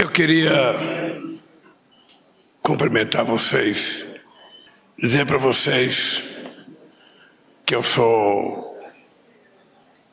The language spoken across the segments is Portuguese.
Eu queria cumprimentar vocês, dizer para vocês que eu sou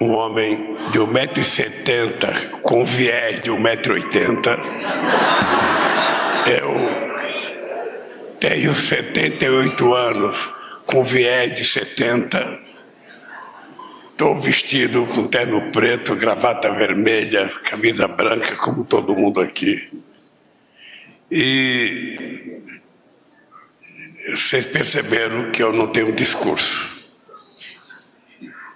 um homem de 1,70m com viés de 1,80m. Eu tenho 78 anos com viés de 70. Estou vestido com terno preto, gravata vermelha, camisa branca, como todo mundo aqui. E vocês perceberam que eu não tenho discurso.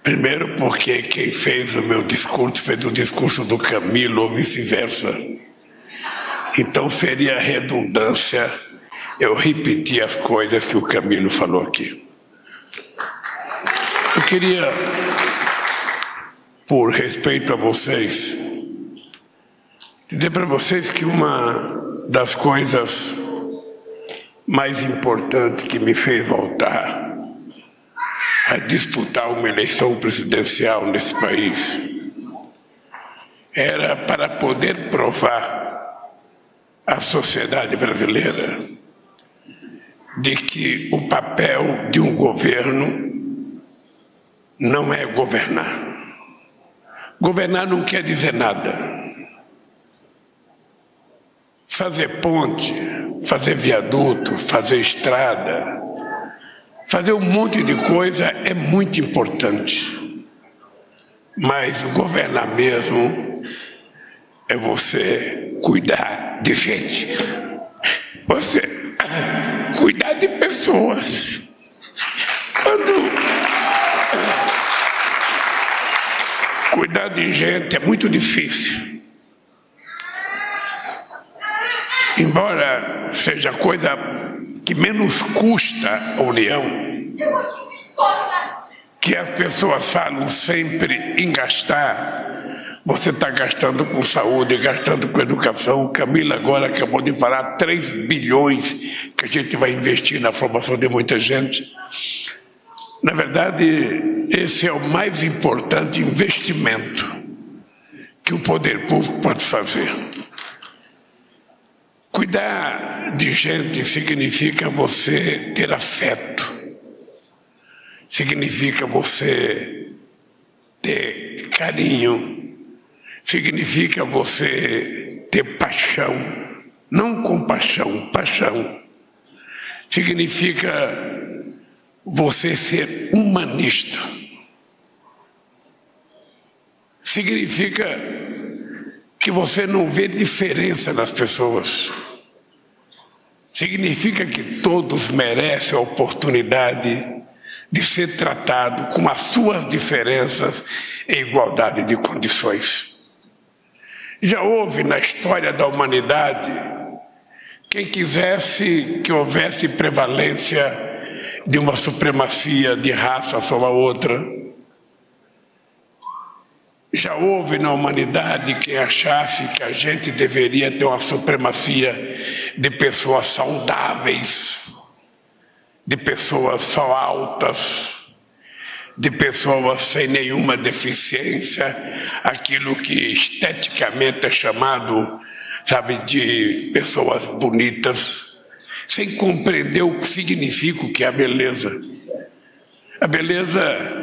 Primeiro, porque quem fez o meu discurso fez o discurso do Camilo, ou vice-versa. Então seria redundância eu repetir as coisas que o Camilo falou aqui. Eu queria, por respeito a vocês, dizer para vocês que uma das coisas mais importantes que me fez voltar a disputar uma eleição presidencial nesse país era para poder provar à sociedade brasileira de que o papel de um governo não é governar. Governar não quer dizer nada. Fazer ponte, fazer viaduto, fazer estrada, Fazer um monte de coisa é muito importante, mas governar mesmo é você cuidar de gente, você cuidar de pessoas. Quando cuidar de gente é muito difícil. Embora seja coisa que menos custa a união, que as pessoas falam sempre em gastar, você está gastando com saúde, gastando com educação. Camila agora acabou de falar 3 bilhões que a gente vai investir na formação de muita gente. Na verdade, esse é o mais importante investimento que o poder público pode fazer. Cuidar de gente significa você ter afeto, significa você ter carinho, significa você ter paixão, não compaixão, paixão. Significa você ser humanista. Significa que você não vê diferença nas pessoas. Significa que todos merecem a oportunidade de ser tratado com as suas diferenças em igualdade de condições. Já houve na história da humanidade quem quisesse que houvesse prevalência de uma supremacia de raça sobre a outra já houve na humanidade quem achasse que a gente deveria ter uma supremacia de pessoas saudáveis, de pessoas só altas, de pessoas sem nenhuma deficiência, aquilo que esteticamente é chamado, sabe, de pessoas bonitas, sem compreender o que significa o que é a beleza. A beleza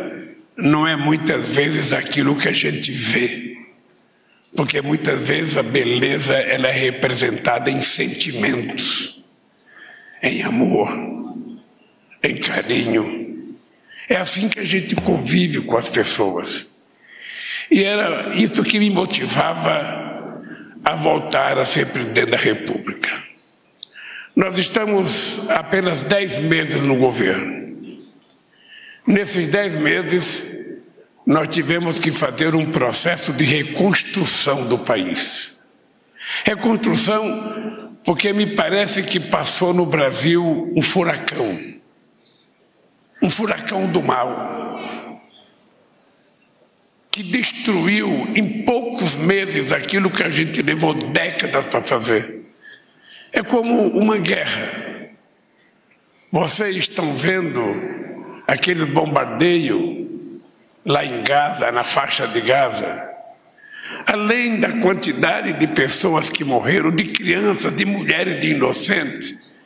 não é muitas vezes aquilo que a gente vê, porque muitas vezes a beleza ela é representada em sentimentos, em amor, em carinho. É assim que a gente convive com as pessoas. E era isso que me motivava a voltar a ser presidente da República. Nós estamos apenas dez meses no governo. Nesses dez meses, nós tivemos que fazer um processo de reconstrução do país. Reconstrução porque me parece que passou no Brasil um furacão. Um furacão do mal. Que destruiu em poucos meses aquilo que a gente levou décadas para fazer. É como uma guerra. Vocês estão vendo aquele bombardeio lá em Gaza, na faixa de Gaza. além da quantidade de pessoas que morreram, de crianças, de mulheres, de inocentes,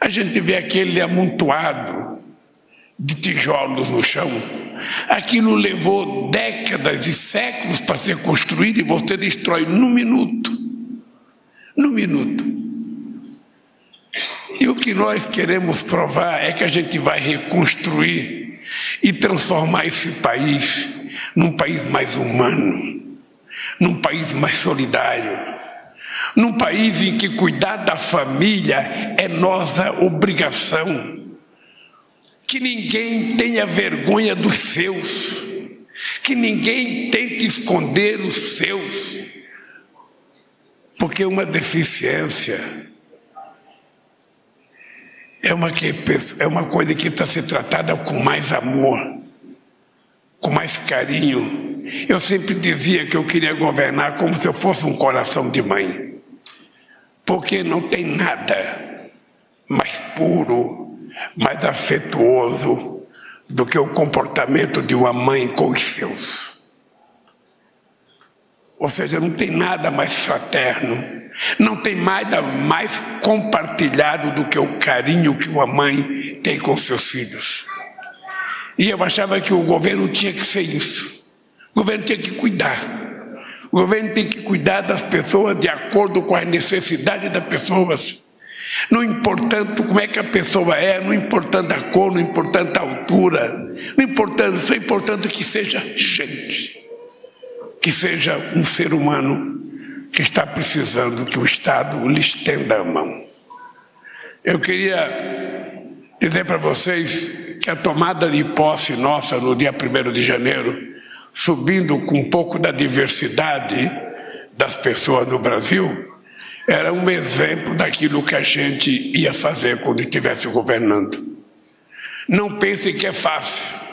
a gente vê aquele amontoado de tijolos no chão. Aquilo levou décadas e séculos para ser construído e você destrói num minuto. Num minuto. E o que nós queremos provar é que a gente vai reconstruir e transformar esse país num país mais humano, num país mais solidário, num país em que cuidar da família é nossa obrigação. Que ninguém tenha vergonha dos seus, que ninguém tente esconder os seus, porque uma deficiência é uma, que, é uma coisa que está sendo tratada com mais amor, com mais carinho. Eu sempre dizia que eu queria governar como se eu fosse um coração de mãe, porque não tem nada mais puro, mais afetuoso do que o comportamento de uma mãe com os seus. Ou seja, não tem nada mais fraterno, não tem nada mais compartilhado do que o carinho que uma mãe tem com seus filhos. E eu achava que o governo tinha que ser isso. O governo tinha que cuidar. O governo tem que cuidar das pessoas de acordo com as necessidades das pessoas. Não importando como é que a pessoa é, não importando a cor, não importando a altura, não importando, só importando que seja gente que seja um ser humano que está precisando que o Estado lhe estenda a mão. Eu queria dizer para vocês que a tomada de posse nossa no dia 1 de janeiro, subindo com um pouco da diversidade das pessoas no Brasil, era um exemplo daquilo que a gente ia fazer quando estivesse governando. Não pense que é fácil.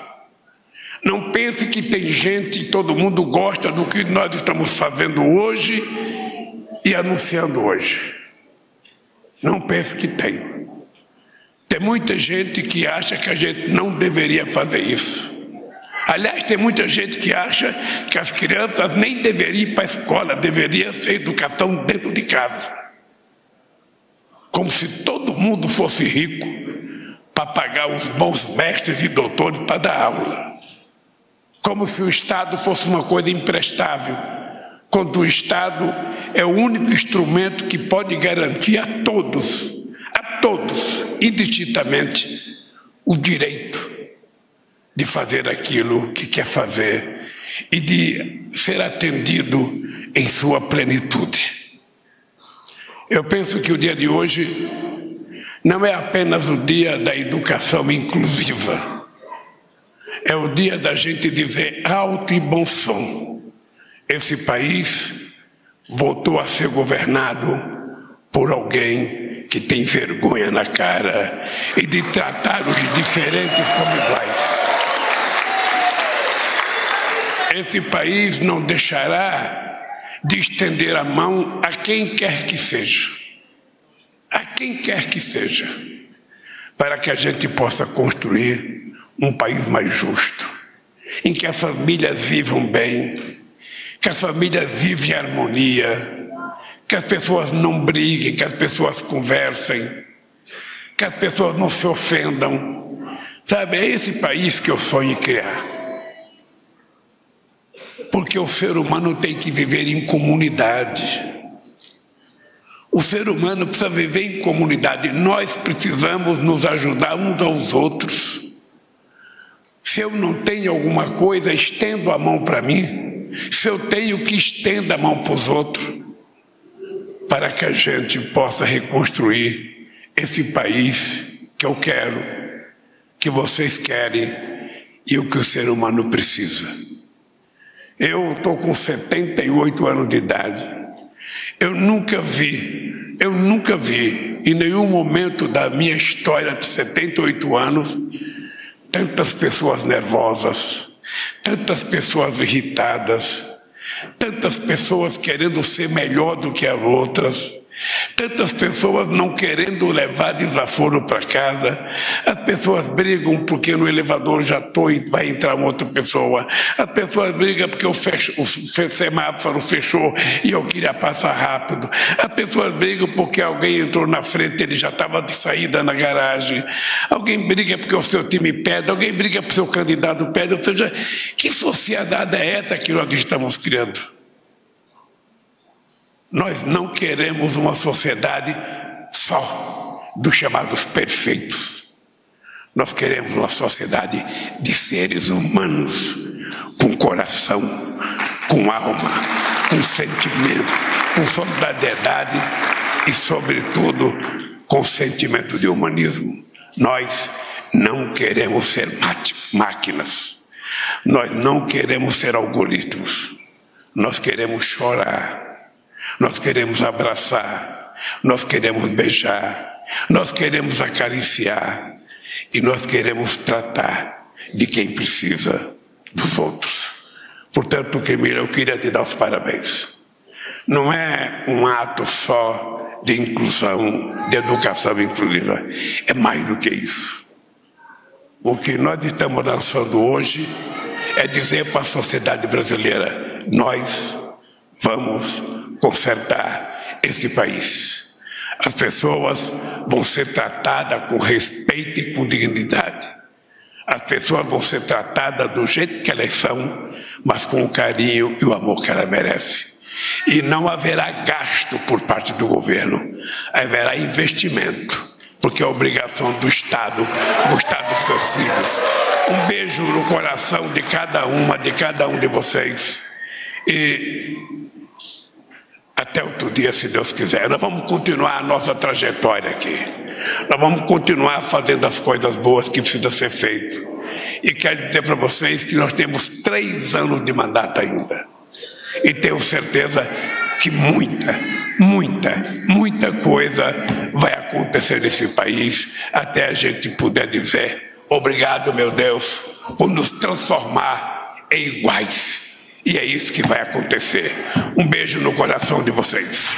Não pense que tem gente, todo mundo gosta do que nós estamos fazendo hoje e anunciando hoje. Não pense que tem. Tem muita gente que acha que a gente não deveria fazer isso. Aliás, tem muita gente que acha que as crianças nem deveriam ir para a escola, deveria ser educação dentro de casa. Como se todo mundo fosse rico para pagar os bons mestres e doutores para dar aula como se o Estado fosse uma coisa imprestável, quando o Estado é o único instrumento que pode garantir a todos, a todos, indistintamente, o direito de fazer aquilo que quer fazer e de ser atendido em sua plenitude. Eu penso que o dia de hoje não é apenas o dia da educação inclusiva é o dia da gente dizer alto e bom som: esse país voltou a ser governado por alguém que tem vergonha na cara e de tratar os diferentes como iguais. Esse país não deixará de estender a mão a quem quer que seja, a quem quer que seja, para que a gente possa construir um país mais justo, em que as famílias vivam bem, que as famílias vivem em harmonia, que as pessoas não briguem, que as pessoas conversem, que as pessoas não se ofendam. Sabe, é esse país que eu sonho criar. Porque o ser humano tem que viver em comunidade. O ser humano precisa viver em comunidade. Nós precisamos nos ajudar uns aos outros. Se eu não tenho alguma coisa, estendo a mão para mim. Se eu tenho que estenda a mão para os outros, para que a gente possa reconstruir esse país que eu quero, que vocês querem e o que o ser humano precisa. Eu estou com 78 anos de idade. Eu nunca vi, eu nunca vi, em nenhum momento da minha história de 78 anos, tantas pessoas nervosas, tantas pessoas irritadas, tantas pessoas querendo ser melhor do que as outras, Tantas pessoas não querendo levar desaforo para casa, as pessoas brigam porque no elevador já estou e vai entrar uma outra pessoa, as pessoas brigam porque o, fecho, o semáforo fechou e eu queria passar rápido, as pessoas brigam porque alguém entrou na frente, ele já estava de saída na garagem, alguém briga porque o seu time pede, alguém briga porque o seu candidato pede, ou seja, que sociedade é essa que nós estamos criando? Nós não queremos uma sociedade só dos chamados perfeitos. Nós queremos uma sociedade de seres humanos com coração, com alma, com sentimento, com solidariedade e, sobretudo, com sentimento de humanismo. Nós não queremos ser máquinas. Nós não queremos ser algoritmos. Nós queremos chorar nós queremos abraçar, nós queremos beijar, nós queremos acariciar e nós queremos tratar de quem precisa dos outros. Portanto, Camila, eu queria te dar os parabéns. Não é um ato só de inclusão, de educação inclusiva, é mais do que isso. O que nós estamos lançando hoje é dizer para a sociedade brasileira: nós vamos consertar esse país. As pessoas vão ser tratadas com respeito e com dignidade. As pessoas vão ser tratadas do jeito que elas são, mas com o carinho e o amor que elas merecem. E não haverá gasto por parte do governo, haverá investimento, porque é obrigação do Estado gostar dos seus filhos. Um beijo no coração de cada uma, de cada um de vocês. E até outro dia, se Deus quiser. Nós vamos continuar a nossa trajetória aqui. Nós vamos continuar fazendo as coisas boas que precisam ser feitas. E quero dizer para vocês que nós temos três anos de mandato ainda. E tenho certeza que muita, muita, muita coisa vai acontecer nesse país até a gente puder dizer: obrigado, meu Deus, por nos transformar em iguais e é isso que vai acontecer. Um beijo no coração de vocês.